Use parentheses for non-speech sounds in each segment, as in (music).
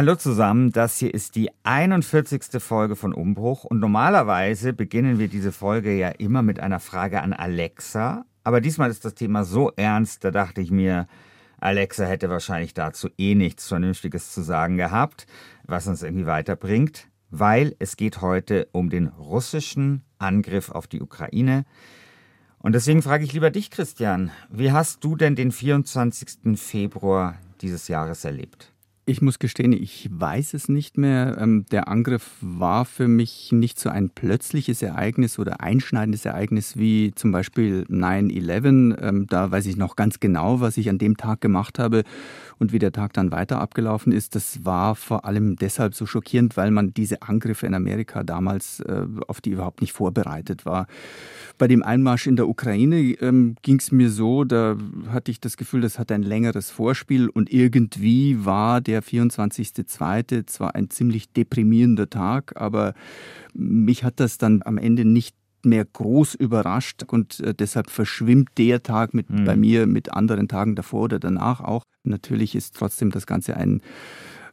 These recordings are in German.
Hallo zusammen, das hier ist die 41. Folge von Umbruch und normalerweise beginnen wir diese Folge ja immer mit einer Frage an Alexa, aber diesmal ist das Thema so ernst, da dachte ich mir, Alexa hätte wahrscheinlich dazu eh nichts Vernünftiges zu sagen gehabt, was uns irgendwie weiterbringt, weil es geht heute um den russischen Angriff auf die Ukraine. Und deswegen frage ich lieber dich, Christian, wie hast du denn den 24. Februar dieses Jahres erlebt? Ich muss gestehen, ich weiß es nicht mehr. Ähm, der Angriff war für mich nicht so ein plötzliches Ereignis oder einschneidendes Ereignis wie zum Beispiel 9-11. Ähm, da weiß ich noch ganz genau, was ich an dem Tag gemacht habe und wie der Tag dann weiter abgelaufen ist. Das war vor allem deshalb so schockierend, weil man diese Angriffe in Amerika damals äh, auf die überhaupt nicht vorbereitet war. Bei dem Einmarsch in der Ukraine ähm, ging es mir so, da hatte ich das Gefühl, das hat ein längeres Vorspiel und irgendwie war der 24.02. zwar ein ziemlich deprimierender Tag, aber mich hat das dann am Ende nicht mehr groß überrascht und äh, deshalb verschwimmt der Tag mit, mhm. bei mir mit anderen Tagen davor oder danach auch. Natürlich ist trotzdem das Ganze ein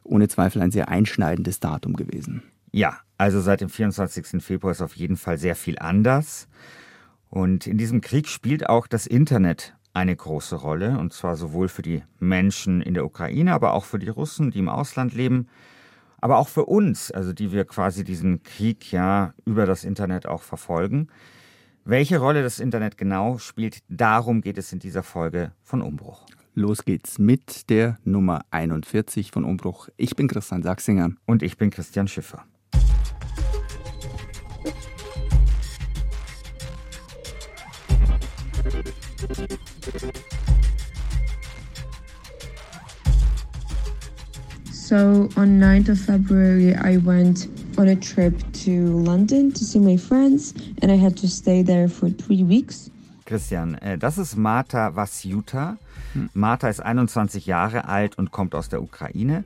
ohne Zweifel ein sehr einschneidendes Datum gewesen. Ja, also seit dem 24. Februar ist auf jeden Fall sehr viel anders. Und in diesem Krieg spielt auch das Internet eine große Rolle, und zwar sowohl für die Menschen in der Ukraine, aber auch für die Russen, die im Ausland leben, aber auch für uns, also die wir quasi diesen Krieg ja über das Internet auch verfolgen. Welche Rolle das Internet genau spielt, darum geht es in dieser Folge von Umbruch. Los geht's mit der Nummer 41 von Umbruch. Ich bin Christian Sachsinger. Und ich bin Christian Schiffer. So on 9th of February, I went on a trip to London to see my friends, and I had to stay there for three weeks. Christian, äh, das ist Marta Vasyuta. Hm. Marta ist 21 Jahre alt und kommt aus der Ukraine.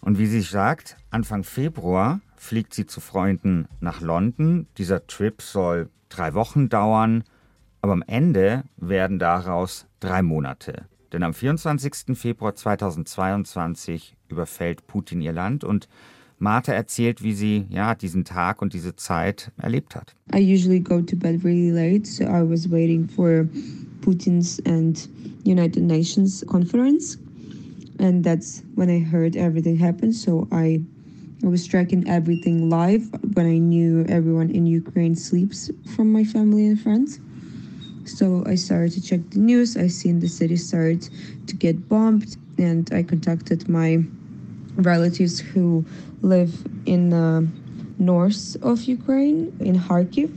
Und wie sie sagt, Anfang Februar fliegt sie zu Freunden nach London. Dieser Trip soll drei Wochen dauern, aber am Ende werden daraus drei Monate. Denn am 24. Februar 2022 überfällt Putin ihr Land und Martha erzählt, wie sie ja diesen Tag und diese Zeit erlebt hat. I usually go to bed really late, so I was waiting for Putin's and United Nations conference, and that's when I heard everything happen. So I, I was tracking everything live when I knew everyone in Ukraine sleeps from my family and friends. So I started to check the news. I seen the city start to get bombed, and I contacted my relatives who live in the north of Ukraine, in Kharkiv,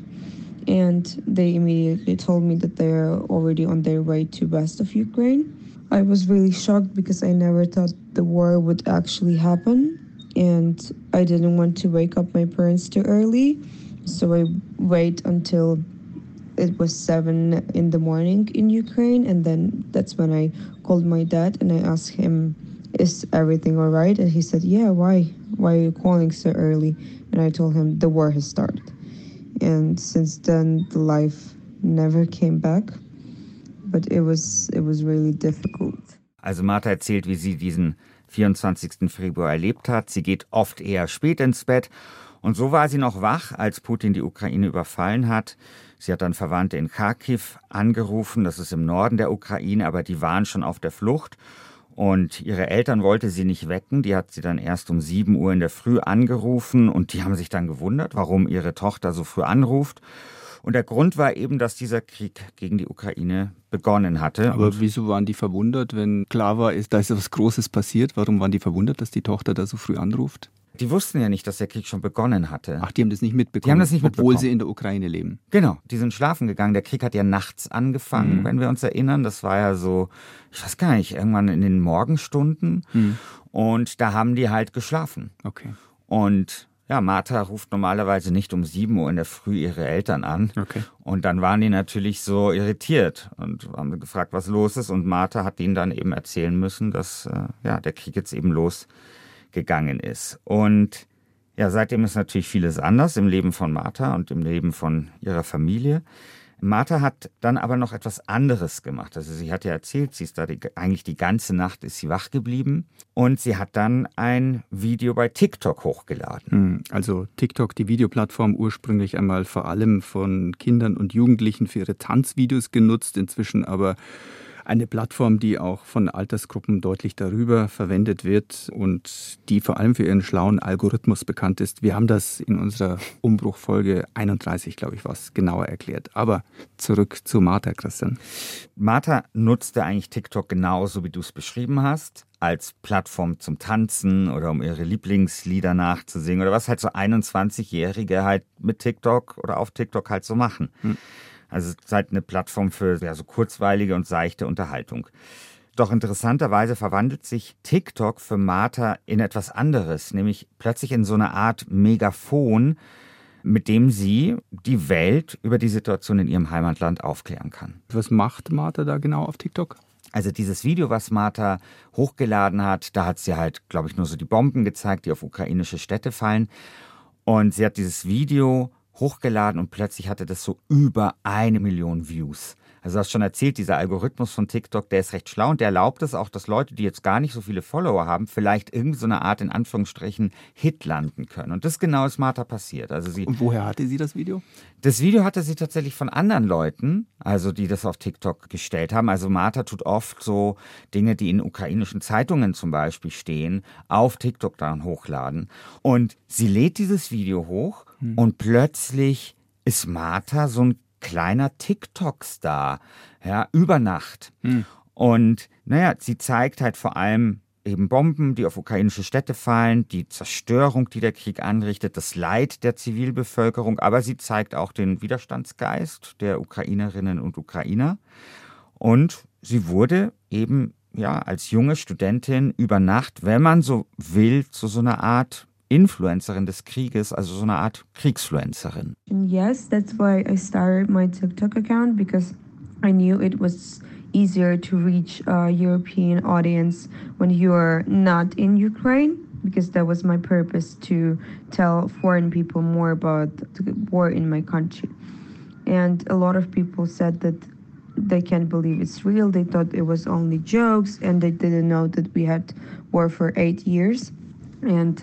and they immediately told me that they're already on their way to west of Ukraine. I was really shocked because I never thought the war would actually happen, and I didn't want to wake up my parents too early, so I wait until it was seven in the morning in Ukraine, and then that's when I called my dad and I asked him, "Is everything all right?" And he said, "Yeah. Why? Why are you calling so early?" And I told him the war has started, and since then the life never came back, but it was it was really difficult. Also Martha erzählt, wie sie diesen 24. Februar erlebt hat. Sie geht oft eher spät ins Bett. Und so war sie noch wach, als Putin die Ukraine überfallen hat. Sie hat dann Verwandte in Kharkiv angerufen, das ist im Norden der Ukraine, aber die waren schon auf der Flucht. Und ihre Eltern wollte sie nicht wecken. Die hat sie dann erst um 7 Uhr in der Früh angerufen und die haben sich dann gewundert, warum ihre Tochter so früh anruft. Und der Grund war eben, dass dieser Krieg gegen die Ukraine begonnen hatte. Aber wieso waren die verwundert, wenn klar war, da ist etwas Großes passiert? Warum waren die verwundert, dass die Tochter da so früh anruft? Die wussten ja nicht, dass der Krieg schon begonnen hatte. Ach, die haben das nicht mitbekommen. Die haben das nicht mitbekommen. Obwohl sie in der Ukraine leben. Genau, die sind schlafen gegangen. Der Krieg hat ja nachts angefangen, mhm. wenn wir uns erinnern. Das war ja so, ich weiß gar nicht, irgendwann in den Morgenstunden. Mhm. Und da haben die halt geschlafen. Okay. Und ja, Martha ruft normalerweise nicht um 7 Uhr in der Früh ihre Eltern an. Okay. Und dann waren die natürlich so irritiert und haben gefragt, was los ist. Und Martha hat ihnen dann eben erzählen müssen, dass äh, ja, der Krieg jetzt eben los gegangen ist. Und ja, seitdem ist natürlich vieles anders im Leben von Martha und im Leben von ihrer Familie. Martha hat dann aber noch etwas anderes gemacht. Also sie hat ja erzählt, sie ist da die, eigentlich die ganze Nacht ist sie wach geblieben und sie hat dann ein Video bei TikTok hochgeladen. Hm, also TikTok, die Videoplattform ursprünglich einmal vor allem von Kindern und Jugendlichen für ihre Tanzvideos genutzt, inzwischen aber eine Plattform, die auch von Altersgruppen deutlich darüber verwendet wird und die vor allem für ihren schlauen Algorithmus bekannt ist. Wir haben das in unserer Umbruchfolge 31, glaube ich, was genauer erklärt. Aber zurück zu Martha, Christian. Martha nutzte eigentlich TikTok genauso, wie du es beschrieben hast als Plattform zum Tanzen oder um ihre Lieblingslieder nachzusingen oder was halt so 21-Jährige halt mit TikTok oder auf TikTok halt so machen. Hm. Also es ist halt eine Plattform für ja, so kurzweilige und seichte Unterhaltung. Doch interessanterweise verwandelt sich TikTok für Martha in etwas anderes, nämlich plötzlich in so eine Art Megafon, mit dem sie die Welt über die Situation in ihrem Heimatland aufklären kann. Was macht Martha da genau auf TikTok? Also dieses Video, was Martha hochgeladen hat, da hat sie halt, glaube ich, nur so die Bomben gezeigt, die auf ukrainische Städte fallen. Und sie hat dieses Video hochgeladen und plötzlich hatte das so über eine Million Views. Also du hast schon erzählt, dieser Algorithmus von TikTok, der ist recht schlau und der erlaubt es auch, dass Leute, die jetzt gar nicht so viele Follower haben, vielleicht irgendwie so eine Art in Anführungsstrichen Hit landen können. Und das genau ist Martha passiert. Also sie, und woher hatte sie das Video? Das Video hatte sie tatsächlich von anderen Leuten, also die das auf TikTok gestellt haben. Also Martha tut oft so Dinge, die in ukrainischen Zeitungen zum Beispiel stehen, auf TikTok dann hochladen. Und sie lädt dieses Video hoch hm. und plötzlich ist Martha so ein kleiner TikTok-Star, ja, über Nacht. Hm. Und naja, sie zeigt halt vor allem eben Bomben, die auf ukrainische Städte fallen, die Zerstörung, die der Krieg anrichtet, das Leid der Zivilbevölkerung, aber sie zeigt auch den Widerstandsgeist der Ukrainerinnen und Ukrainer. Und sie wurde eben ja als junge Studentin über Nacht, wenn man so will, zu so einer Art Influencerin des Krieges, also so eine Art Kriegsfluencerin. Yes, that's why I started my TikTok account because I knew it was easier to reach a European audience when you are not in Ukraine because that was my purpose to tell foreign people more about the war in my country. And a lot of people said that they can't believe it's real. They thought it was only jokes and they didn't know that we had war for eight years. And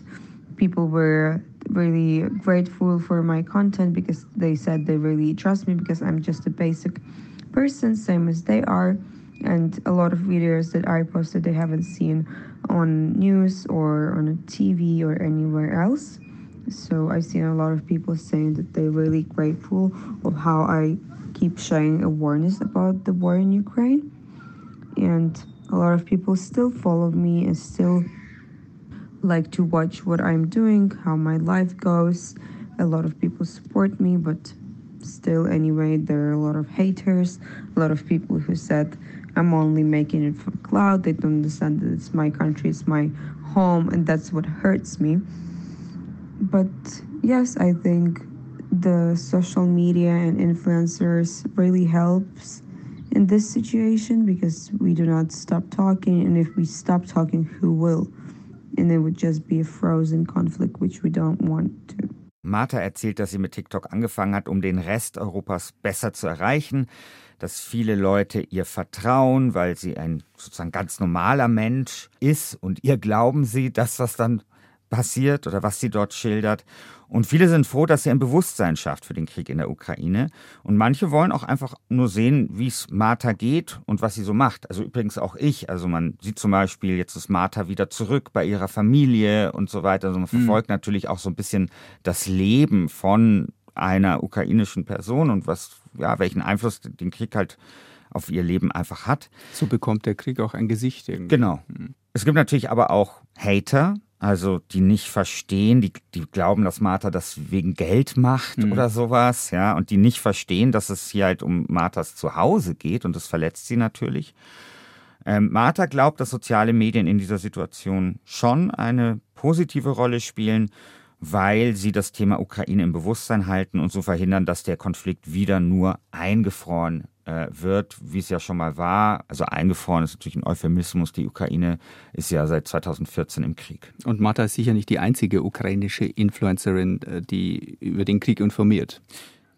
people were really grateful for my content because they said they really trust me because I'm just a basic person, same as they are. And a lot of videos that I posted, they haven't seen on news or on TV or anywhere else. So I've seen a lot of people saying that they're really grateful of how I keep showing awareness about the war in Ukraine. And a lot of people still follow me and still like to watch what I'm doing, how my life goes. A lot of people support me, but still, anyway, there are a lot of haters, a lot of people who said I'm only making it for cloud. They don't understand that it's my country, it's my home, and that's what hurts me. But yes, I think the social media and influencers really helps in this situation because we do not stop talking and if we stop talking who will and it would just be a frozen conflict, which we don't want to. Martha erzählt, dass sie mit TikTok angefangen hat, um den Rest Europas besser zu erreichen, dass viele Leute ihr vertrauen, weil sie ein sozusagen ganz normaler Mensch ist und ihr glauben sie, das, was dann passiert oder was sie dort schildert. Und viele sind froh, dass sie ein Bewusstsein schafft für den Krieg in der Ukraine. Und manche wollen auch einfach nur sehen, wie es Martha geht und was sie so macht. Also übrigens auch ich. Also man sieht zum Beispiel, jetzt ist Martha wieder zurück bei ihrer Familie und so weiter. Also man mhm. verfolgt mhm. natürlich auch so ein bisschen das Leben von einer ukrainischen Person und was, ja, welchen Einfluss den Krieg halt auf ihr Leben einfach hat. So bekommt der Krieg auch ein Gesicht irgendwie. Genau. Mhm. Es gibt natürlich aber auch Hater, also die nicht verstehen, die, die glauben, dass Martha das wegen Geld macht mhm. oder sowas, ja, und die nicht verstehen, dass es hier halt um Marthas Zuhause geht und das verletzt sie natürlich. Ähm, Martha glaubt, dass soziale Medien in dieser Situation schon eine positive Rolle spielen, weil sie das Thema Ukraine im Bewusstsein halten und so verhindern, dass der Konflikt wieder nur eingefroren wird, wie es ja schon mal war. Also eingefroren ist natürlich ein Euphemismus. Die Ukraine ist ja seit 2014 im Krieg. Und Marta ist sicher nicht die einzige ukrainische Influencerin, äh, die über den Krieg informiert.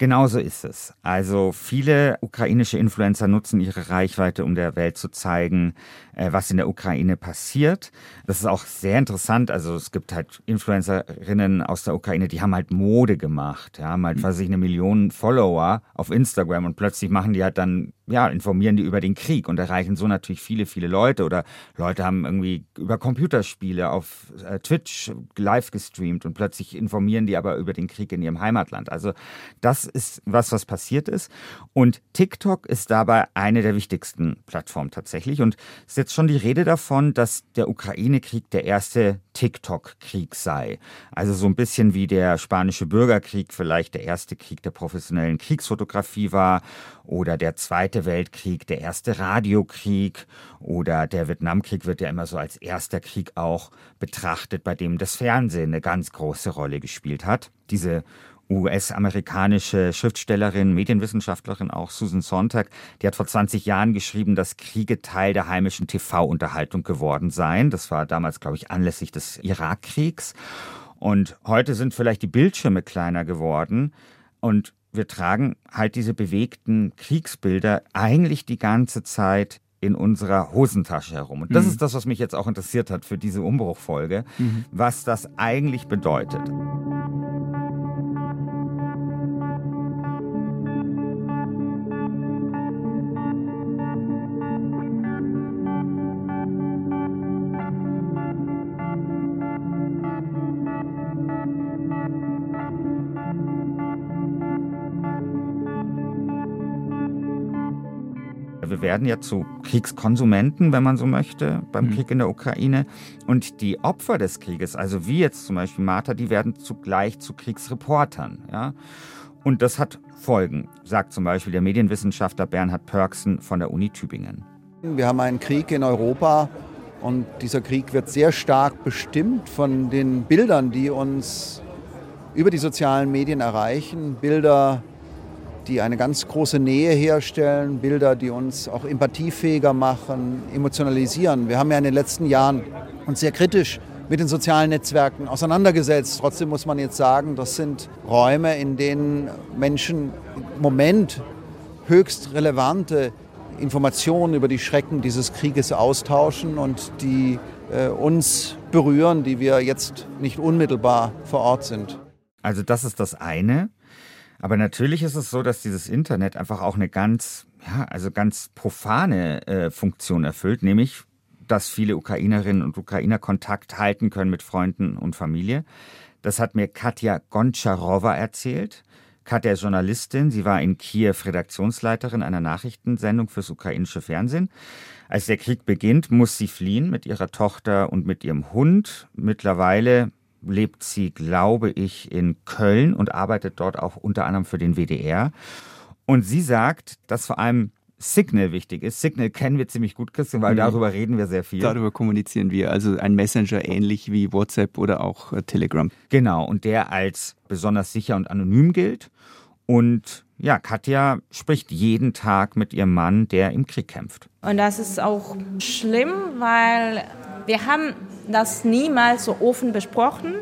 Genauso ist es. Also viele ukrainische Influencer nutzen ihre Reichweite, um der Welt zu zeigen, äh, was in der Ukraine passiert. Das ist auch sehr interessant. Also es gibt halt Influencerinnen aus der Ukraine, die haben halt Mode gemacht, ja, haben halt, mhm. was ich, eine Million Follower auf Instagram und plötzlich machen die halt dann, ja, informieren die über den Krieg und erreichen so natürlich viele, viele Leute oder Leute haben irgendwie über Computerspiele auf äh, Twitch live gestreamt und plötzlich informieren die aber über den Krieg in ihrem Heimatland. Also das ist was, was passiert ist und TikTok ist dabei eine der wichtigsten Plattformen tatsächlich und es ist jetzt schon die Rede davon, dass der Ukraine-Krieg der erste TikTok-Krieg sei. Also so ein bisschen wie der spanische Bürgerkrieg vielleicht der erste Krieg der professionellen Kriegsfotografie war oder der Zweite Weltkrieg der erste Radiokrieg oder der Vietnamkrieg wird ja immer so als erster Krieg auch betrachtet, bei dem das Fernsehen eine ganz große Rolle gespielt hat. Diese US-amerikanische Schriftstellerin, Medienwissenschaftlerin auch, Susan Sontag, die hat vor 20 Jahren geschrieben, dass Kriege Teil der heimischen TV-Unterhaltung geworden seien. Das war damals, glaube ich, anlässlich des Irakkriegs. Und heute sind vielleicht die Bildschirme kleiner geworden und wir tragen halt diese bewegten Kriegsbilder eigentlich die ganze Zeit in unserer Hosentasche herum. Und das mhm. ist das, was mich jetzt auch interessiert hat für diese Umbruchfolge, mhm. was das eigentlich bedeutet. Wir werden ja zu Kriegskonsumenten, wenn man so möchte, beim mhm. Krieg in der Ukraine. Und die Opfer des Krieges, also wie jetzt zum Beispiel Martha, die werden zugleich zu Kriegsreportern. Ja? Und das hat Folgen, sagt zum Beispiel der Medienwissenschaftler Bernhard Pörksen von der Uni Tübingen. Wir haben einen Krieg in Europa und dieser Krieg wird sehr stark bestimmt von den Bildern, die uns über die sozialen Medien erreichen. Bilder die eine ganz große Nähe herstellen, Bilder, die uns auch empathiefähiger machen, emotionalisieren. Wir haben ja in den letzten Jahren uns sehr kritisch mit den sozialen Netzwerken auseinandergesetzt. Trotzdem muss man jetzt sagen, das sind Räume, in denen Menschen im Moment höchst relevante Informationen über die Schrecken dieses Krieges austauschen und die äh, uns berühren, die wir jetzt nicht unmittelbar vor Ort sind. Also das ist das eine. Aber natürlich ist es so, dass dieses Internet einfach auch eine ganz, ja, also ganz profane äh, Funktion erfüllt, nämlich, dass viele Ukrainerinnen und Ukrainer Kontakt halten können mit Freunden und Familie. Das hat mir Katja Goncharowa erzählt. Katja ist Journalistin. Sie war in Kiew Redaktionsleiterin einer Nachrichtensendung fürs ukrainische Fernsehen. Als der Krieg beginnt, muss sie fliehen mit ihrer Tochter und mit ihrem Hund. Mittlerweile lebt sie, glaube ich, in Köln und arbeitet dort auch unter anderem für den WDR. Und sie sagt, dass vor allem Signal wichtig ist. Signal kennen wir ziemlich gut, Christian, weil mhm. darüber reden wir sehr viel. Darüber kommunizieren wir. Also ein Messenger ähnlich wie WhatsApp oder auch äh, Telegram. Genau, und der als besonders sicher und anonym gilt. Und ja, Katja spricht jeden Tag mit ihrem Mann, der im Krieg kämpft. Und das ist auch schlimm, weil wir haben das niemals so offen besprochen,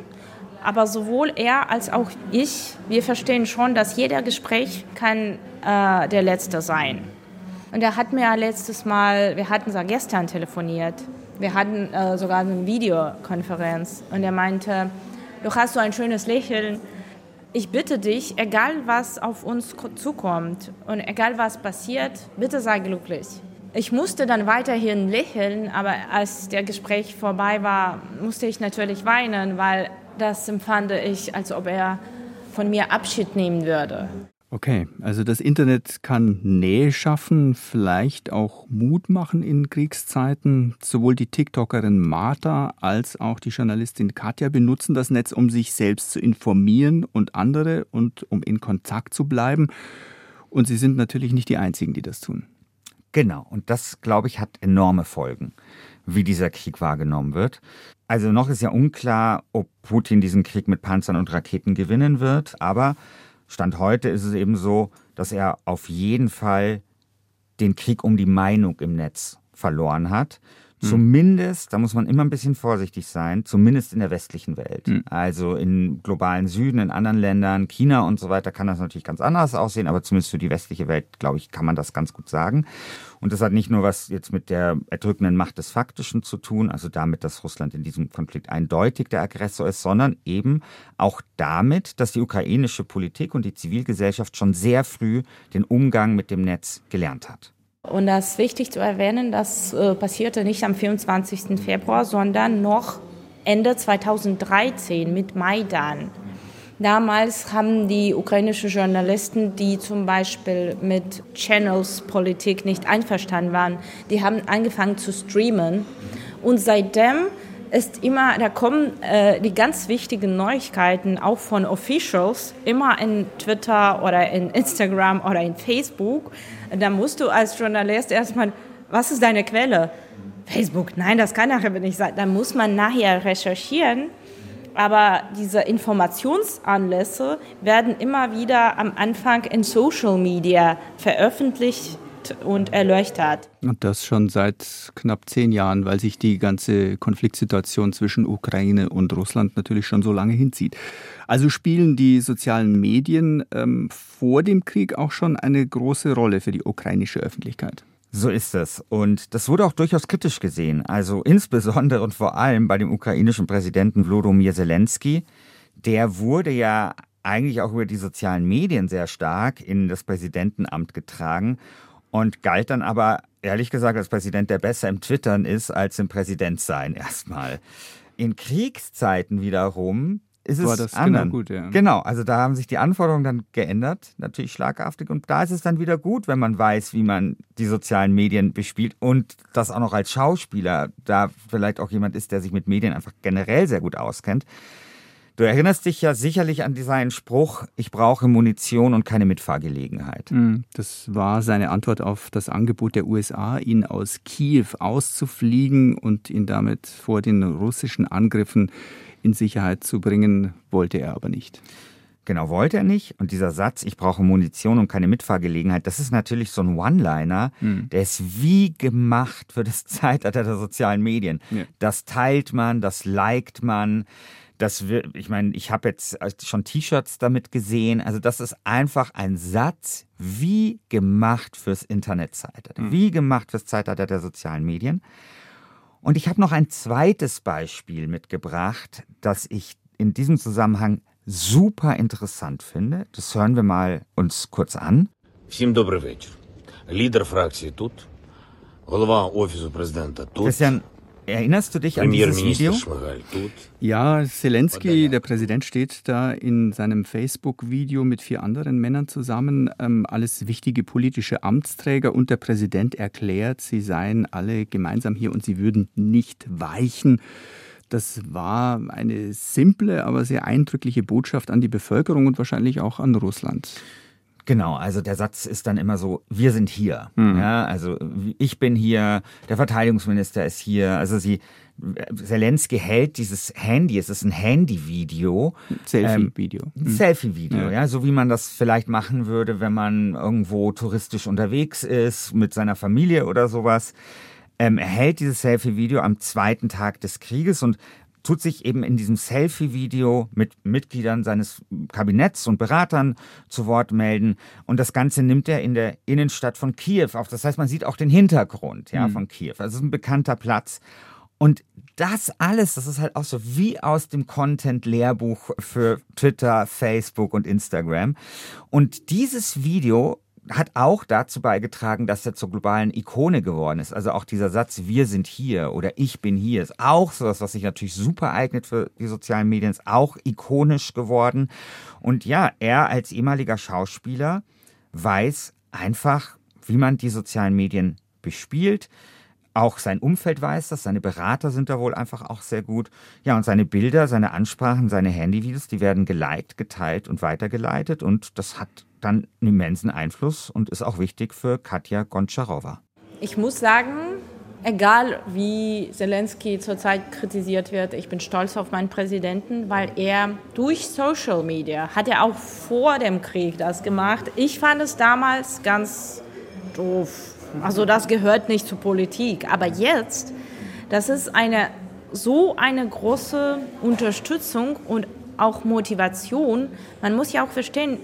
aber sowohl er als auch ich, wir verstehen schon, dass jeder Gespräch kann äh, der letzte sein. Und er hat mir letztes Mal, wir hatten sogar gestern telefoniert, wir hatten äh, sogar eine Videokonferenz und er meinte, du hast so ein schönes Lächeln. Ich bitte dich, egal was auf uns zukommt und egal was passiert, bitte sei glücklich. Ich musste dann weiterhin lächeln, aber als der Gespräch vorbei war, musste ich natürlich weinen, weil das empfand ich, als ob er von mir Abschied nehmen würde. Okay, also das Internet kann Nähe schaffen, vielleicht auch Mut machen in Kriegszeiten. Sowohl die TikTokerin Martha als auch die Journalistin Katja benutzen das Netz, um sich selbst zu informieren und andere und um in Kontakt zu bleiben. Und sie sind natürlich nicht die Einzigen, die das tun. Genau, und das, glaube ich, hat enorme Folgen, wie dieser Krieg wahrgenommen wird. Also noch ist ja unklar, ob Putin diesen Krieg mit Panzern und Raketen gewinnen wird, aber Stand heute ist es eben so, dass er auf jeden Fall den Krieg um die Meinung im Netz verloren hat. Hm. Zumindest, da muss man immer ein bisschen vorsichtig sein, zumindest in der westlichen Welt. Hm. Also im globalen Süden, in anderen Ländern, China und so weiter kann das natürlich ganz anders aussehen, aber zumindest für die westliche Welt, glaube ich, kann man das ganz gut sagen. Und das hat nicht nur was jetzt mit der erdrückenden Macht des Faktischen zu tun, also damit, dass Russland in diesem Konflikt eindeutig der Aggressor ist, sondern eben auch damit, dass die ukrainische Politik und die Zivilgesellschaft schon sehr früh den Umgang mit dem Netz gelernt hat. Und das ist wichtig zu erwähnen, das äh, passierte nicht am 24. Februar, sondern noch Ende 2013 mit Maidan. Damals haben die ukrainischen Journalisten, die zum Beispiel mit Channels Politik nicht einverstanden waren, die haben angefangen zu streamen. Und seitdem ist immer, da kommen äh, die ganz wichtigen Neuigkeiten auch von Officials immer in Twitter oder in Instagram oder in Facebook. Da musst du als Journalist erstmal, was ist deine Quelle? Facebook, nein, das kann nachher nicht sein. Da muss man nachher recherchieren. Aber diese Informationsanlässe werden immer wieder am Anfang in Social Media veröffentlicht und erleuchtet. Und das schon seit knapp zehn Jahren, weil sich die ganze Konfliktsituation zwischen Ukraine und Russland natürlich schon so lange hinzieht. Also spielen die sozialen Medien ähm, vor dem Krieg auch schon eine große Rolle für die ukrainische Öffentlichkeit. So ist es. Und das wurde auch durchaus kritisch gesehen. Also insbesondere und vor allem bei dem ukrainischen Präsidenten Wlodomir Zelensky. Der wurde ja eigentlich auch über die sozialen Medien sehr stark in das Präsidentenamt getragen und galt dann aber ehrlich gesagt als Präsident, der besser im Twittern ist als im Präsidentsein (laughs) erstmal. In Kriegszeiten wiederum ist War es das anderen. genau gut, ja. Genau, also da haben sich die Anforderungen dann geändert, natürlich schlagartig. Und da ist es dann wieder gut, wenn man weiß, wie man die sozialen Medien bespielt und das auch noch als Schauspieler, da vielleicht auch jemand ist, der sich mit Medien einfach generell sehr gut auskennt. Du erinnerst dich ja sicherlich an seinen Spruch, ich brauche Munition und keine Mitfahrgelegenheit. Mm, das war seine Antwort auf das Angebot der USA, ihn aus Kiew auszufliegen und ihn damit vor den russischen Angriffen in Sicherheit zu bringen, wollte er aber nicht. Genau, wollte er nicht. Und dieser Satz, ich brauche Munition und keine Mitfahrgelegenheit, das ist natürlich so ein One-Liner, Hm. der ist wie gemacht für das (laughs) Zeitalter der sozialen Medien. Ja. Das teilt man, das liked man. Das wird, ich meine, ich habe jetzt schon T-Shirts damit gesehen. Also das ist einfach ein Satz, wie gemacht fürs Internetzeitalter, wie gemacht fürs Zeitalter der sozialen Medien. Und ich habe noch ein zweites Beispiel mitgebracht, das ich in diesem Zusammenhang super interessant finde. Das hören wir mal uns kurz an. Всім добрий вечір. Лідер фракції тут, голова офісу президента тут, Christian, Erinnerst du dich an dieses Video? Ja, Zelensky, der Präsident, steht da in seinem Facebook-Video mit vier anderen Männern zusammen. Ähm, alles wichtige politische Amtsträger und der Präsident erklärt, sie seien alle gemeinsam hier und sie würden nicht weichen. Das war eine simple, aber sehr eindrückliche Botschaft an die Bevölkerung und wahrscheinlich auch an Russland. Genau, also der Satz ist dann immer so, wir sind hier. Mhm. Ja, also ich bin hier, der Verteidigungsminister ist hier. Also sie, Zelensky hält dieses Handy, es ist ein Handyvideo. Selfie-Video. Ein Selfie-Video, Ja. ja. so wie man das vielleicht machen würde, wenn man irgendwo touristisch unterwegs ist, mit seiner Familie oder sowas. Ähm, er hält dieses Selfie-Video am zweiten Tag des Krieges und tut sich eben in diesem Selfie-Video mit Mitgliedern seines Kabinetts und Beratern zu Wort melden. Und das Ganze nimmt er in der Innenstadt von Kiew auf. Das heißt, man sieht auch den Hintergrund ja, von Kiew. Also es ist ein bekannter Platz. Und das alles, das ist halt auch so wie aus dem Content-Lehrbuch für Twitter, Facebook und Instagram. Und dieses Video hat auch dazu beigetragen, dass er zur globalen Ikone geworden ist. Also auch dieser Satz, wir sind hier oder ich bin hier, ist auch sowas, was sich natürlich super eignet für die sozialen Medien, ist auch ikonisch geworden. Und ja, er als ehemaliger Schauspieler weiß einfach, wie man die sozialen Medien bespielt. Auch sein Umfeld weiß das, seine Berater sind da wohl einfach auch sehr gut. Ja, und seine Bilder, seine Ansprachen, seine Handyvideos, die werden geliked, geteilt und weitergeleitet und das hat dann einen immensen Einfluss und ist auch wichtig für Katja Goncharowa. Ich muss sagen, egal wie Zelensky zurzeit kritisiert wird, ich bin stolz auf meinen Präsidenten, weil er durch Social Media hat er auch vor dem Krieg das gemacht. Ich fand es damals ganz doof. Also das gehört nicht zur Politik. Aber jetzt Das ist eine so eine große Unterstützung und auch Motivation. Man muss ja auch verstehen,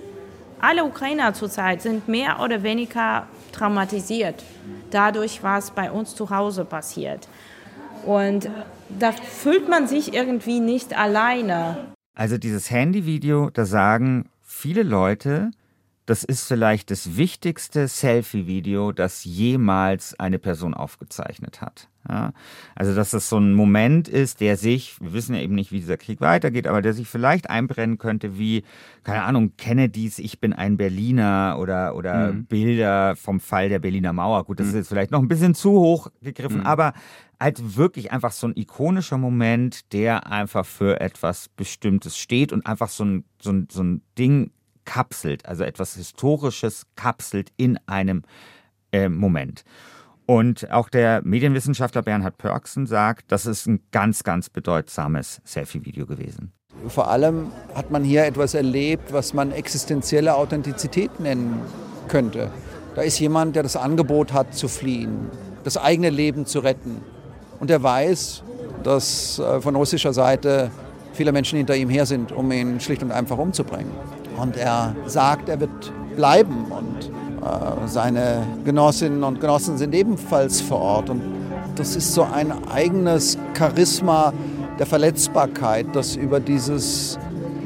alle Ukrainer zurzeit sind mehr oder weniger traumatisiert dadurch, was bei uns zu Hause passiert. Und da fühlt man sich irgendwie nicht alleine. Also dieses Handyvideo, da sagen viele Leute, das ist vielleicht das wichtigste Selfie-Video, das jemals eine Person aufgezeichnet hat. Ja, also, dass das so ein Moment ist, der sich, wir wissen ja eben nicht, wie dieser Krieg weitergeht, aber der sich vielleicht einbrennen könnte wie, keine Ahnung, Kennedys Ich bin ein Berliner oder, oder mhm. Bilder vom Fall der Berliner Mauer. Gut, das mhm. ist jetzt vielleicht noch ein bisschen zu hoch gegriffen, mhm. aber halt wirklich einfach so ein ikonischer Moment, der einfach für etwas Bestimmtes steht und einfach so ein, so ein, so ein Ding kapselt, also etwas Historisches kapselt in einem äh, Moment. Und auch der Medienwissenschaftler Bernhard Pörksen sagt, das ist ein ganz, ganz bedeutsames Selfie-Video gewesen. Vor allem hat man hier etwas erlebt, was man existenzielle Authentizität nennen könnte. Da ist jemand, der das Angebot hat zu fliehen, das eigene Leben zu retten. Und er weiß, dass äh, von russischer Seite viele Menschen hinter ihm her sind, um ihn schlicht und einfach umzubringen. Und er sagt, er wird bleiben und äh, seine Genossinnen und Genossen sind ebenfalls vor Ort. Und das ist so ein eigenes Charisma der Verletzbarkeit, das über dieses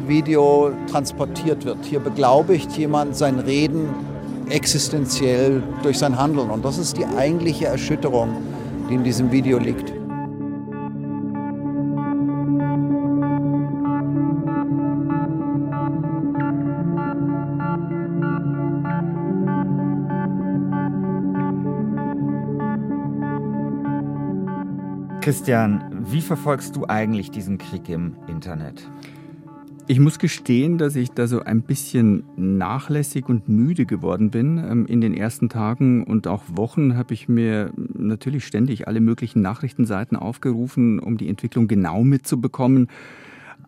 Video transportiert wird. Hier beglaubigt jemand sein Reden existenziell durch sein Handeln. Und das ist die eigentliche Erschütterung, die in diesem Video liegt. Christian, wie verfolgst du eigentlich diesen Krieg im Internet? Ich muss gestehen, dass ich da so ein bisschen nachlässig und müde geworden bin. Ähm, in den ersten Tagen und auch Wochen habe ich mir natürlich ständig alle möglichen Nachrichtenseiten aufgerufen, um die Entwicklung genau mitzubekommen.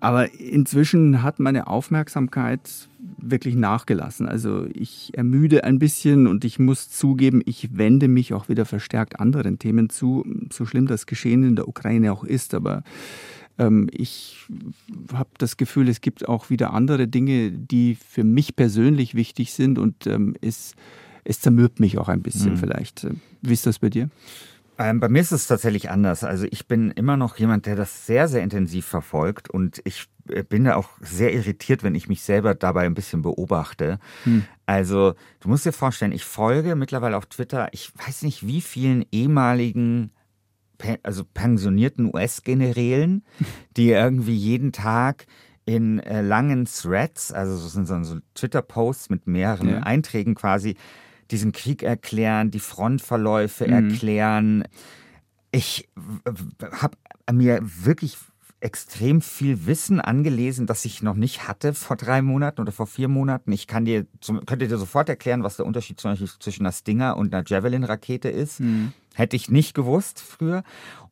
Aber inzwischen hat meine Aufmerksamkeit wirklich nachgelassen. Also ich ermüde ein bisschen und ich muss zugeben, ich wende mich auch wieder verstärkt anderen Themen zu, so schlimm das Geschehen in der Ukraine auch ist. Aber ähm, ich habe das Gefühl, es gibt auch wieder andere Dinge, die für mich persönlich wichtig sind und ähm, es, es zermürbt mich auch ein bisschen mhm. vielleicht. Wie ist das bei dir? Ähm, bei mir ist es tatsächlich anders. Also ich bin immer noch jemand, der das sehr, sehr intensiv verfolgt und ich bin da auch sehr irritiert, wenn ich mich selber dabei ein bisschen beobachte. Hm. Also du musst dir vorstellen, ich folge mittlerweile auf Twitter, ich weiß nicht wie vielen ehemaligen also pensionierten US-Generälen, (laughs) die irgendwie jeden Tag in äh, langen Threads, also das sind so Twitter-Posts mit mehreren ja. Einträgen quasi, diesen Krieg erklären, die Frontverläufe mhm. erklären. Ich habe mir wirklich extrem viel Wissen angelesen, das ich noch nicht hatte vor drei Monaten oder vor vier Monaten. Ich kann dir, könnte dir sofort erklären, was der Unterschied zum Beispiel zwischen einer Stinger und einer Javelin-Rakete ist. Mhm. Hätte ich nicht gewusst früher.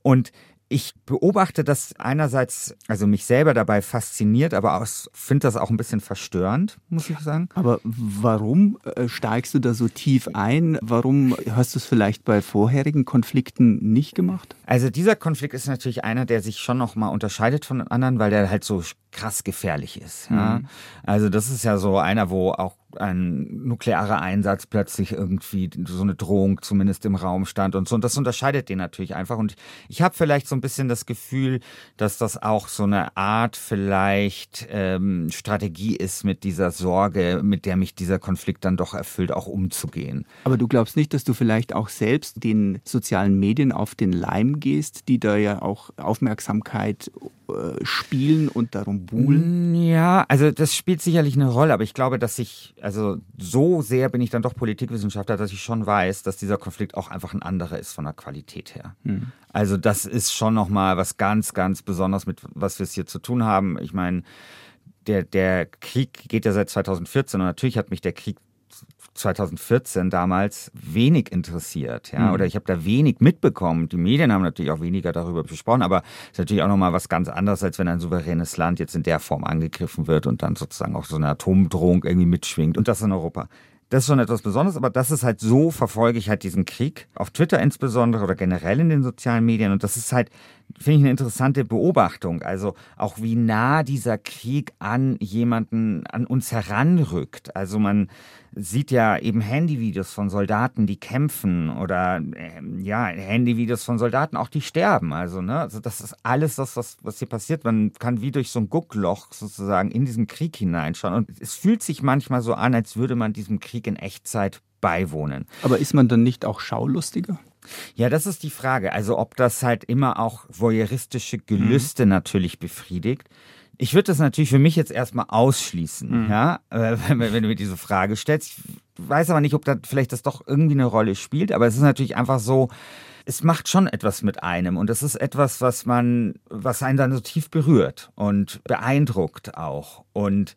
Und ich beobachte das einerseits, also mich selber dabei fasziniert, aber finde das auch ein bisschen verstörend, muss ich sagen. Aber warum äh, steigst du da so tief ein? Warum hast du es vielleicht bei vorherigen Konflikten nicht gemacht? Also dieser Konflikt ist natürlich einer, der sich schon noch mal unterscheidet von anderen, weil der halt so krass gefährlich ist. Ja? Mhm. Also das ist ja so einer, wo auch ein nuklearer Einsatz plötzlich irgendwie so eine Drohung zumindest im Raum stand und so. Und das unterscheidet den natürlich einfach. Und ich habe vielleicht so ein bisschen das Gefühl, dass das auch so eine Art vielleicht ähm, Strategie ist, mit dieser Sorge, mit der mich dieser Konflikt dann doch erfüllt, auch umzugehen. Aber du glaubst nicht, dass du vielleicht auch selbst den sozialen Medien auf den Leim gehst, die da ja auch Aufmerksamkeit äh, spielen und darum buhlen? Ja, also das spielt sicherlich eine Rolle, aber ich glaube, dass ich, also so sehr bin ich dann doch Politikwissenschaftler, dass ich schon weiß, dass dieser Konflikt auch einfach ein anderer ist von der Qualität her. Hm. Also das ist schon nochmal was ganz, ganz Besonderes, mit was wir es hier zu tun haben. Ich meine, der, der Krieg geht ja seit 2014 und natürlich hat mich der Krieg 2014 damals wenig interessiert, ja, mhm. oder ich habe da wenig mitbekommen. Die Medien haben natürlich auch weniger darüber besprochen, aber es ist natürlich auch nochmal was ganz anderes, als wenn ein souveränes Land jetzt in der Form angegriffen wird und dann sozusagen auch so eine Atomdrohung irgendwie mitschwingt und das in Europa. Das ist schon etwas Besonderes, aber das ist halt so, verfolge ich halt diesen Krieg, auf Twitter insbesondere oder generell in den sozialen Medien. Und das ist halt, finde ich, eine interessante Beobachtung. Also auch wie nah dieser Krieg an jemanden, an uns heranrückt. Also man sieht ja eben Handyvideos von Soldaten, die kämpfen oder äh, ja, Handyvideos von Soldaten, auch die sterben. Also, ne, also das ist alles das, was, was hier passiert. Man kann wie durch so ein Guckloch sozusagen in diesen Krieg hineinschauen. Und es fühlt sich manchmal so an, als würde man diesem Krieg in Echtzeit beiwohnen. Aber ist man dann nicht auch schaulustiger? Ja, das ist die Frage. Also ob das halt immer auch voyeuristische Gelüste mhm. natürlich befriedigt. Ich würde das natürlich für mich jetzt erstmal ausschließen, mhm. ja, äh, (laughs) wenn, wenn, du mir diese Frage stellst. Ich weiß aber nicht, ob da vielleicht das doch irgendwie eine Rolle spielt, aber es ist natürlich einfach so, es macht schon etwas mit einem und es ist etwas, was man, was einen dann so tief berührt und beeindruckt auch und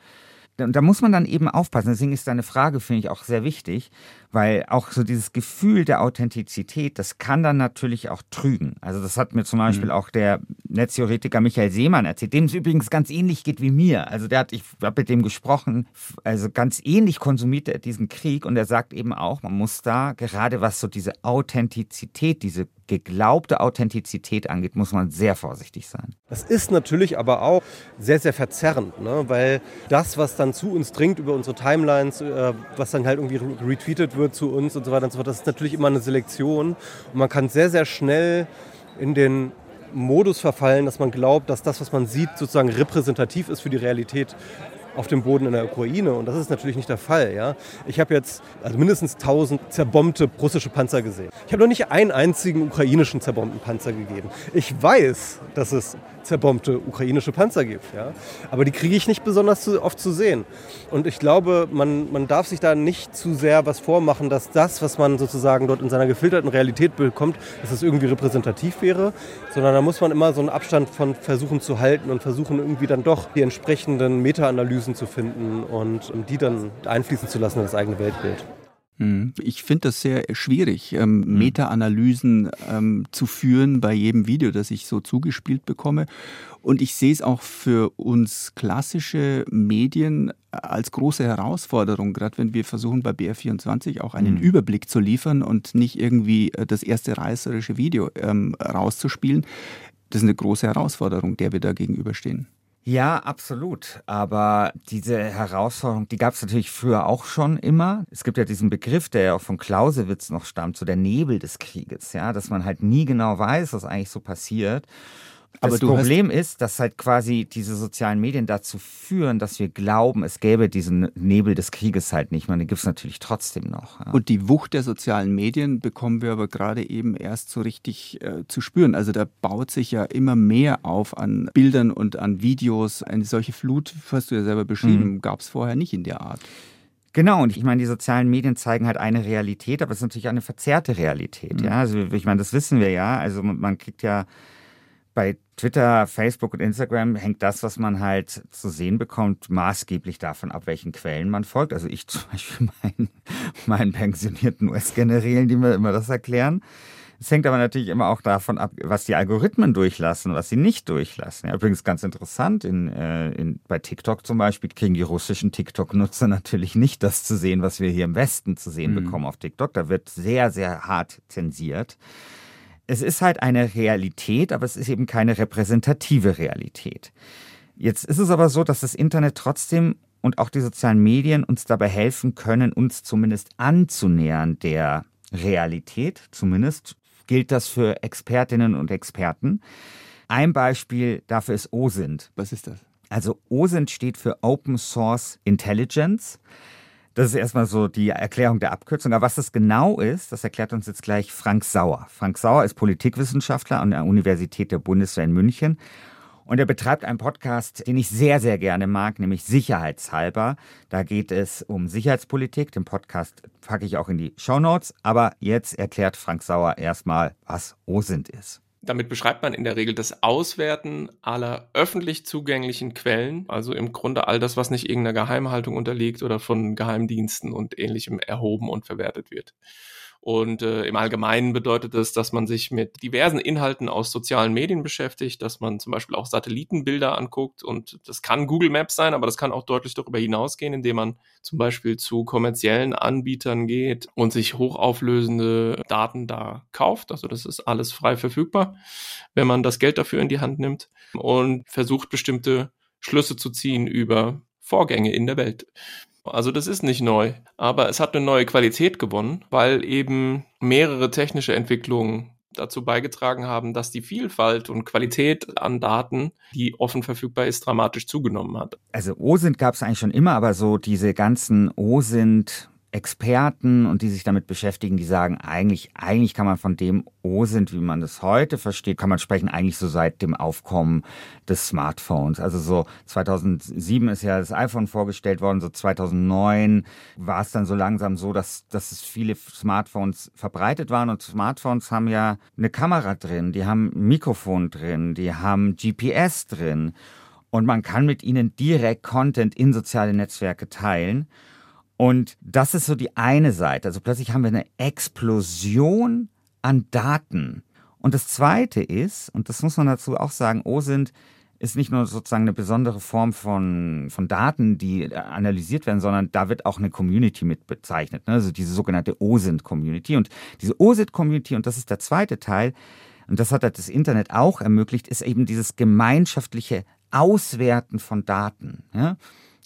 da muss man dann eben aufpassen. Deswegen ist deine Frage, finde ich, auch sehr wichtig, weil auch so dieses Gefühl der Authentizität, das kann dann natürlich auch trügen. Also das hat mir zum Beispiel mhm. auch der Netztheoretiker Michael Seemann erzählt, dem es übrigens ganz ähnlich geht wie mir. Also der hat, ich habe mit dem gesprochen, also ganz ähnlich konsumiert er diesen Krieg und er sagt eben auch, man muss da gerade was so diese Authentizität, diese geglaubte Authentizität angeht, muss man sehr vorsichtig sein. Das ist natürlich aber auch sehr, sehr verzerrend, ne? weil das, was dann zu uns dringt über unsere Timelines, äh, was dann halt irgendwie retweetet wird zu uns und so weiter und so fort, das ist natürlich immer eine Selektion und man kann sehr, sehr schnell in den Modus verfallen, dass man glaubt, dass das, was man sieht, sozusagen repräsentativ ist für die Realität auf dem Boden in der Ukraine. Und das ist natürlich nicht der Fall. Ja? Ich habe jetzt also mindestens 1000 zerbombte russische Panzer gesehen. Ich habe noch nicht einen einzigen ukrainischen zerbombten Panzer gegeben. Ich weiß, dass es zerbombte ukrainische Panzer gibt. Ja? Aber die kriege ich nicht besonders oft zu sehen. Und ich glaube, man, man darf sich da nicht zu sehr was vormachen, dass das, was man sozusagen dort in seiner gefilterten Realität bekommt, dass es irgendwie repräsentativ wäre, sondern da muss man immer so einen Abstand von versuchen zu halten und versuchen irgendwie dann doch die entsprechenden Meta-Analysen zu finden und die dann einfließen zu lassen in das eigene Weltbild. Mhm. Ich finde das sehr schwierig, ähm, mhm. Meta-Analysen ähm, zu führen bei jedem Video, das ich so zugespielt bekomme. Und ich sehe es auch für uns klassische Medien als große Herausforderung, gerade wenn wir versuchen, bei BR24 auch einen mhm. Überblick zu liefern und nicht irgendwie äh, das erste reißerische Video ähm, rauszuspielen. Das ist eine große Herausforderung, der wir da gegenüberstehen. Ja, absolut. Aber diese Herausforderung, die gab es natürlich früher auch schon immer. Es gibt ja diesen Begriff, der ja auch von Clausewitz noch stammt, so der Nebel des Krieges, ja, dass man halt nie genau weiß, was eigentlich so passiert. Aber das Problem ist, dass halt quasi diese sozialen Medien dazu führen, dass wir glauben, es gäbe diesen Nebel des Krieges halt nicht. Man, den gibt es natürlich trotzdem noch. Ja. Und die Wucht der sozialen Medien bekommen wir aber gerade eben erst so richtig äh, zu spüren. Also da baut sich ja immer mehr auf an Bildern und an Videos. Eine solche Flut, hast du ja selber beschrieben, mhm. gab es vorher nicht in der Art. Genau, und ich meine, die sozialen Medien zeigen halt eine Realität, aber es ist natürlich eine verzerrte Realität. Mhm. Ja, also ich meine, das wissen wir ja. Also man kriegt ja bei Twitter, Facebook und Instagram hängt das, was man halt zu sehen bekommt, maßgeblich davon ab, welchen Quellen man folgt. Also ich (laughs) zum Beispiel meinen, meinen pensionierten US-Generälen, die mir immer das erklären. Es hängt aber natürlich immer auch davon ab, was die Algorithmen durchlassen, was sie nicht durchlassen. Ja, übrigens ganz interessant, in, äh, in, bei TikTok zum Beispiel kriegen die russischen TikTok-Nutzer (laughs) natürlich nicht das zu sehen, was wir hier im Westen zu sehen mhm. bekommen auf TikTok. Da wird sehr, sehr hart zensiert es ist halt eine Realität, aber es ist eben keine repräsentative Realität. Jetzt ist es aber so, dass das Internet trotzdem und auch die sozialen Medien uns dabei helfen können, uns zumindest anzunähern der Realität. Zumindest gilt das für Expertinnen und Experten. Ein Beispiel dafür ist OSINT. Was ist das? Also OSINT steht für Open Source Intelligence. Das ist erstmal so die Erklärung der Abkürzung. Aber was das genau ist, das erklärt uns jetzt gleich Frank Sauer. Frank Sauer ist Politikwissenschaftler an der Universität der Bundeswehr in München. Und er betreibt einen Podcast, den ich sehr, sehr gerne mag, nämlich Sicherheitshalber. Da geht es um Sicherheitspolitik. Den Podcast packe ich auch in die Show Notes. Aber jetzt erklärt Frank Sauer erstmal, was OSINT ist. Damit beschreibt man in der Regel das Auswerten aller öffentlich zugänglichen Quellen, also im Grunde all das, was nicht irgendeiner Geheimhaltung unterliegt oder von Geheimdiensten und ähnlichem erhoben und verwertet wird. Und äh, im Allgemeinen bedeutet es, dass man sich mit diversen Inhalten aus sozialen Medien beschäftigt, dass man zum Beispiel auch Satellitenbilder anguckt. Und das kann Google Maps sein, aber das kann auch deutlich darüber hinausgehen, indem man zum Beispiel zu kommerziellen Anbietern geht und sich hochauflösende Daten da kauft. Also das ist alles frei verfügbar, wenn man das Geld dafür in die Hand nimmt und versucht bestimmte Schlüsse zu ziehen über Vorgänge in der Welt. Also das ist nicht neu, aber es hat eine neue Qualität gewonnen, weil eben mehrere technische Entwicklungen dazu beigetragen haben, dass die Vielfalt und Qualität an Daten, die offen verfügbar ist, dramatisch zugenommen hat. Also OSINT gab es eigentlich schon immer, aber so diese ganzen OSINT Experten und die sich damit beschäftigen, die sagen, eigentlich, eigentlich kann man von dem OSINT, wie man das heute versteht, kann man sprechen eigentlich so seit dem Aufkommen des Smartphones. Also so 2007 ist ja das iPhone vorgestellt worden, so 2009 war es dann so langsam so, dass, dass es viele Smartphones verbreitet waren und Smartphones haben ja eine Kamera drin, die haben Mikrofon drin, die haben GPS drin und man kann mit ihnen direkt Content in soziale Netzwerke teilen. Und das ist so die eine Seite. Also plötzlich haben wir eine Explosion an Daten. Und das zweite ist, und das muss man dazu auch sagen, OSINT ist nicht nur sozusagen eine besondere Form von, von Daten, die analysiert werden, sondern da wird auch eine Community mit bezeichnet. Ne? Also diese sogenannte OSINT-Community. Und diese OSINT-Community, und das ist der zweite Teil, und das hat das Internet auch ermöglicht, ist eben dieses gemeinschaftliche Auswerten von Daten. Ja?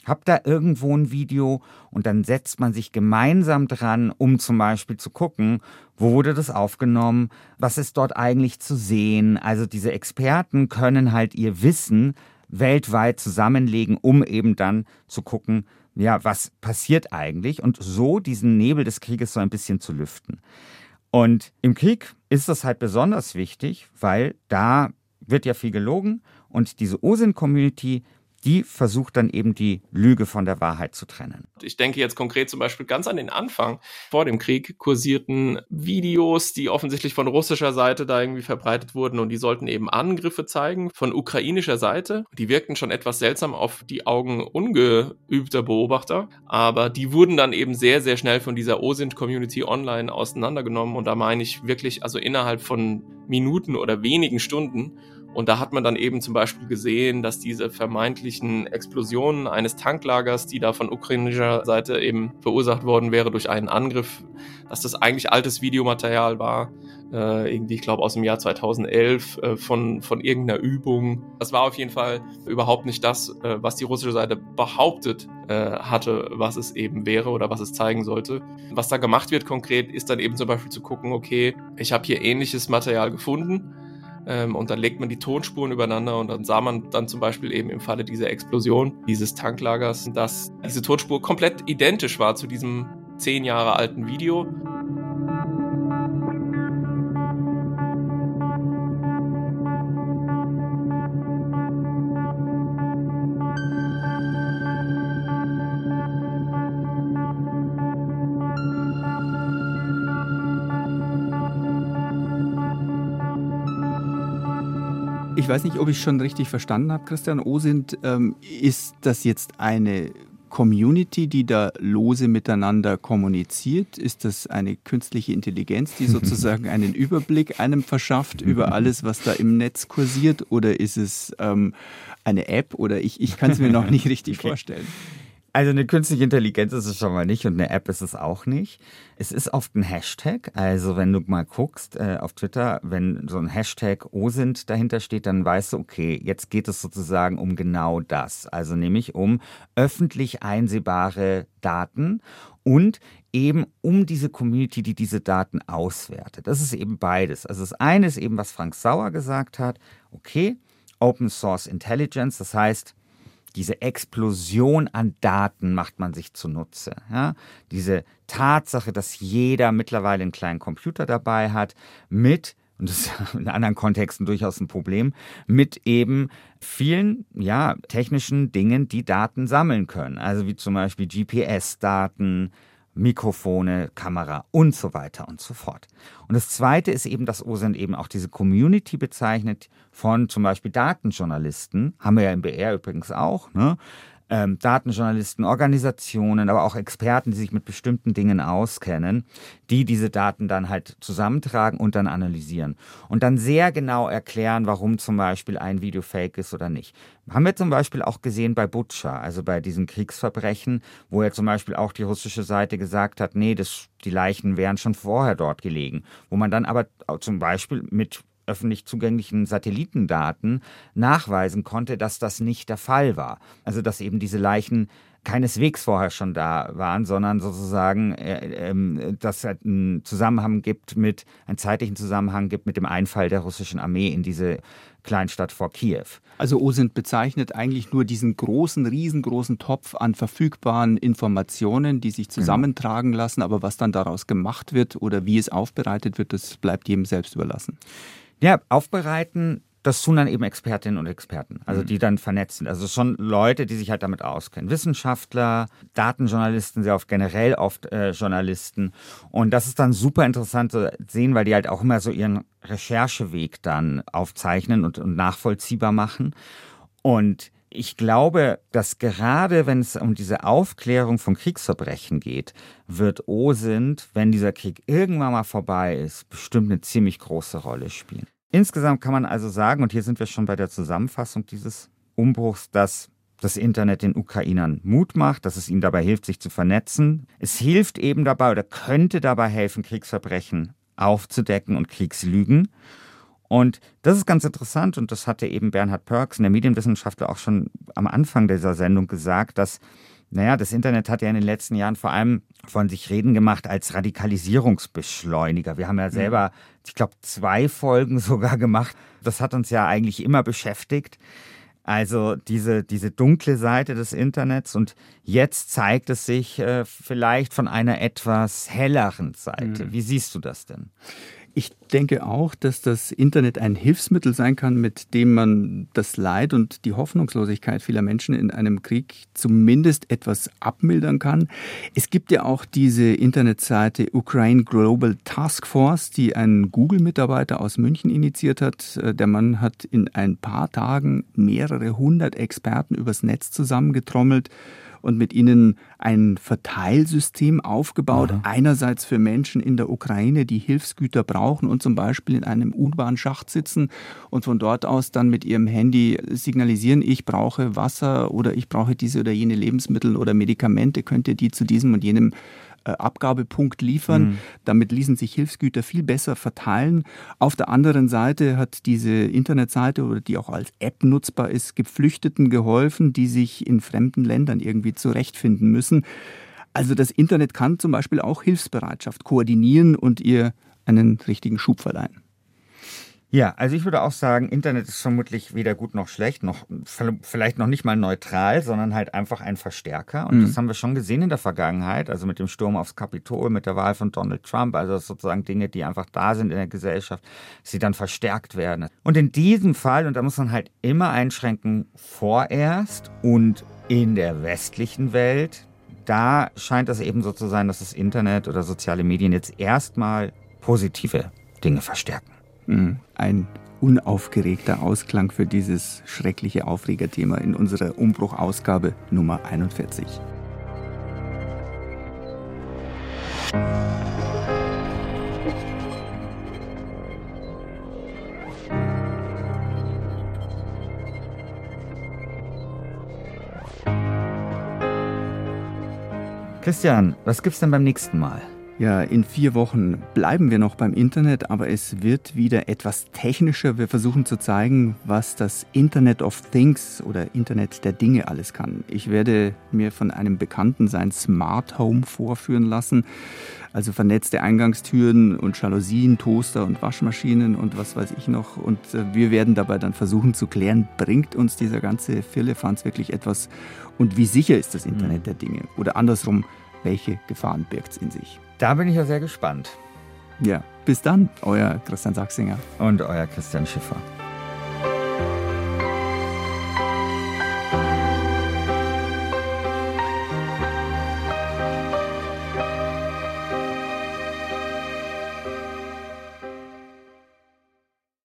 Hab da irgendwo ein Video und dann setzt man sich gemeinsam dran, um zum Beispiel zu gucken, wo wurde das aufgenommen, was ist dort eigentlich zu sehen. Also diese Experten können halt ihr Wissen weltweit zusammenlegen, um eben dann zu gucken, ja, was passiert eigentlich und so diesen Nebel des Krieges so ein bisschen zu lüften. Und im Krieg ist das halt besonders wichtig, weil da wird ja viel gelogen und diese OSINT-Community die versucht dann eben die Lüge von der Wahrheit zu trennen. Ich denke jetzt konkret zum Beispiel ganz an den Anfang. Vor dem Krieg kursierten Videos, die offensichtlich von russischer Seite da irgendwie verbreitet wurden und die sollten eben Angriffe zeigen von ukrainischer Seite. Die wirkten schon etwas seltsam auf die Augen ungeübter Beobachter, aber die wurden dann eben sehr, sehr schnell von dieser OSINT-Community online auseinandergenommen und da meine ich wirklich also innerhalb von Minuten oder wenigen Stunden und da hat man dann eben zum Beispiel gesehen, dass diese vermeintlichen Explosionen eines Tanklagers, die da von ukrainischer Seite eben verursacht worden wäre durch einen Angriff, dass das eigentlich altes Videomaterial war, äh, irgendwie, ich glaube, aus dem Jahr 2011 äh, von, von irgendeiner Übung. Das war auf jeden Fall überhaupt nicht das, äh, was die russische Seite behauptet äh, hatte, was es eben wäre oder was es zeigen sollte. Was da gemacht wird konkret, ist dann eben zum Beispiel zu gucken, okay, ich habe hier ähnliches Material gefunden ähm, und dann legt man die Tonspuren übereinander und dann sah man dann zum Beispiel eben im Falle dieser Explosion dieses Tanklagers, dass diese Tonspur komplett identisch war zu diesem zehn Jahre alten Video. Ich weiß nicht, ob ich schon richtig verstanden habe, Christian Osint. Ähm, ist das jetzt eine Community, die da lose miteinander kommuniziert? Ist das eine künstliche Intelligenz, die (laughs) sozusagen einen Überblick einem verschafft über (laughs) alles, was da im Netz kursiert? Oder ist es ähm, eine App? Oder ich, ich kann es mir noch (laughs) nicht richtig okay. vorstellen. Also eine künstliche Intelligenz ist es schon mal nicht und eine App ist es auch nicht. Es ist oft ein Hashtag. Also wenn du mal guckst äh, auf Twitter, wenn so ein Hashtag OSINT dahinter steht, dann weißt du, okay, jetzt geht es sozusagen um genau das. Also nämlich um öffentlich einsehbare Daten und eben um diese Community, die diese Daten auswertet. Das ist eben beides. Also das eine ist eben, was Frank Sauer gesagt hat. Okay, Open Source Intelligence, das heißt, diese Explosion an Daten macht man sich zunutze. Ja? Diese Tatsache, dass jeder mittlerweile einen kleinen Computer dabei hat, mit und das ist (laughs) in anderen Kontexten durchaus ein Problem, mit eben vielen ja, technischen Dingen, die Daten sammeln können. Also wie zum Beispiel GPS-Daten, Mikrofone, Kamera und so weiter und so fort. Und das Zweite ist eben, dass OSINT eben auch diese Community bezeichnet von zum Beispiel Datenjournalisten, haben wir ja im BR übrigens auch, ne? Ähm, Datenjournalisten, Organisationen, aber auch Experten, die sich mit bestimmten Dingen auskennen, die diese Daten dann halt zusammentragen und dann analysieren. Und dann sehr genau erklären, warum zum Beispiel ein Video fake ist oder nicht. Haben wir zum Beispiel auch gesehen bei Butcher, also bei diesen Kriegsverbrechen, wo ja zum Beispiel auch die russische Seite gesagt hat, nee, das, die Leichen wären schon vorher dort gelegen. Wo man dann aber zum Beispiel mit öffentlich zugänglichen Satellitendaten nachweisen konnte, dass das nicht der Fall war. Also dass eben diese Leichen keineswegs vorher schon da waren, sondern sozusagen, äh, äh, dass es einen Zusammenhang gibt mit, einen zeitlichen Zusammenhang gibt mit dem Einfall der russischen Armee in diese Kleinstadt vor Kiew. Also OSINT bezeichnet eigentlich nur diesen großen, riesengroßen Topf an verfügbaren Informationen, die sich genau. zusammentragen lassen, aber was dann daraus gemacht wird oder wie es aufbereitet wird, das bleibt jedem selbst überlassen. Ja, aufbereiten, das tun dann eben Expertinnen und Experten, also mhm. die dann vernetzt sind. Also schon Leute, die sich halt damit auskennen. Wissenschaftler, Datenjournalisten, sehr oft generell oft äh, Journalisten. Und das ist dann super interessant zu sehen, weil die halt auch immer so ihren Rechercheweg dann aufzeichnen und, und nachvollziehbar machen. Und ich glaube, dass gerade wenn es um diese Aufklärung von Kriegsverbrechen geht, wird OSINT, wenn dieser Krieg irgendwann mal vorbei ist, bestimmt eine ziemlich große Rolle spielen. Insgesamt kann man also sagen, und hier sind wir schon bei der Zusammenfassung dieses Umbruchs, dass das Internet den Ukrainern Mut macht, dass es ihnen dabei hilft, sich zu vernetzen. Es hilft eben dabei oder könnte dabei helfen, Kriegsverbrechen aufzudecken und Kriegslügen. Und das ist ganz interessant und das hatte eben Bernhard Perks, der Medienwissenschaftler, auch schon am Anfang dieser Sendung gesagt, dass, naja, das Internet hat ja in den letzten Jahren vor allem von sich reden gemacht als Radikalisierungsbeschleuniger. Wir haben ja mhm. selber, ich glaube, zwei Folgen (laughs) sogar gemacht. Das hat uns ja eigentlich immer beschäftigt. Also diese, diese dunkle Seite des Internets und jetzt zeigt es sich äh, vielleicht von einer etwas helleren Seite. Mhm. Wie siehst du das denn? Ich denke auch, dass das Internet ein Hilfsmittel sein kann, mit dem man das Leid und die Hoffnungslosigkeit vieler Menschen in einem Krieg zumindest etwas abmildern kann. Es gibt ja auch diese Internetseite Ukraine Global Task Force, die ein Google-Mitarbeiter aus München initiiert hat. Äh, der Mann hat in ein paar Tagen mehrere hundert Experten übers Netz zusammengetrommelt und mit ihnen ein Verteilsystem aufgebaut. Aha. Einerseits für Menschen in der Ukraine, die Hilfsgüter brauchen und zum Beispiel in einem U-Bahn-Schacht sitzen und von dort aus dann mit ihrem Handy signalisieren, ich brauche Wasser oder ich brauche diese oder jene Lebensmittel oder Medikamente, könnt ihr die zu diesem und jenem Abgabepunkt liefern. Mhm. Damit ließen sich Hilfsgüter viel besser verteilen. Auf der anderen Seite hat diese Internetseite oder die auch als App nutzbar ist, Geflüchteten geholfen, die sich in fremden Ländern irgendwie zurechtfinden müssen. Also das Internet kann zum Beispiel auch Hilfsbereitschaft koordinieren und ihr einen richtigen Schub verleihen. Ja, also ich würde auch sagen, Internet ist vermutlich weder gut noch schlecht, noch vielleicht noch nicht mal neutral, sondern halt einfach ein Verstärker. Und mhm. das haben wir schon gesehen in der Vergangenheit, also mit dem Sturm aufs Kapitol, mit der Wahl von Donald Trump, also sozusagen Dinge, die einfach da sind in der Gesellschaft, sie dann verstärkt werden. Und in diesem Fall, und da muss man halt immer einschränken, vorerst und in der westlichen Welt, da scheint es eben so zu sein, dass das Internet oder soziale Medien jetzt erstmal positive Dinge verstärken. Mhm. Ein unaufgeregter Ausklang für dieses schreckliche Aufregerthema in unserer Umbruchausgabe Nummer 41. Christian, was gibt's denn beim nächsten Mal? Ja, in vier Wochen bleiben wir noch beim Internet, aber es wird wieder etwas technischer. Wir versuchen zu zeigen, was das Internet of Things oder Internet der Dinge alles kann. Ich werde mir von einem Bekannten sein Smart Home vorführen lassen. Also vernetzte Eingangstüren und Jalousien, Toaster und Waschmaschinen und was weiß ich noch. Und äh, wir werden dabei dann versuchen zu klären, bringt uns dieser ganze Firlefanz wirklich etwas und wie sicher ist das Internet mhm. der Dinge? Oder andersrum, welche Gefahren birgt es in sich? Da bin ich ja sehr gespannt. Ja, bis dann, euer Christian Sachsinger. Und euer Christian Schiffer.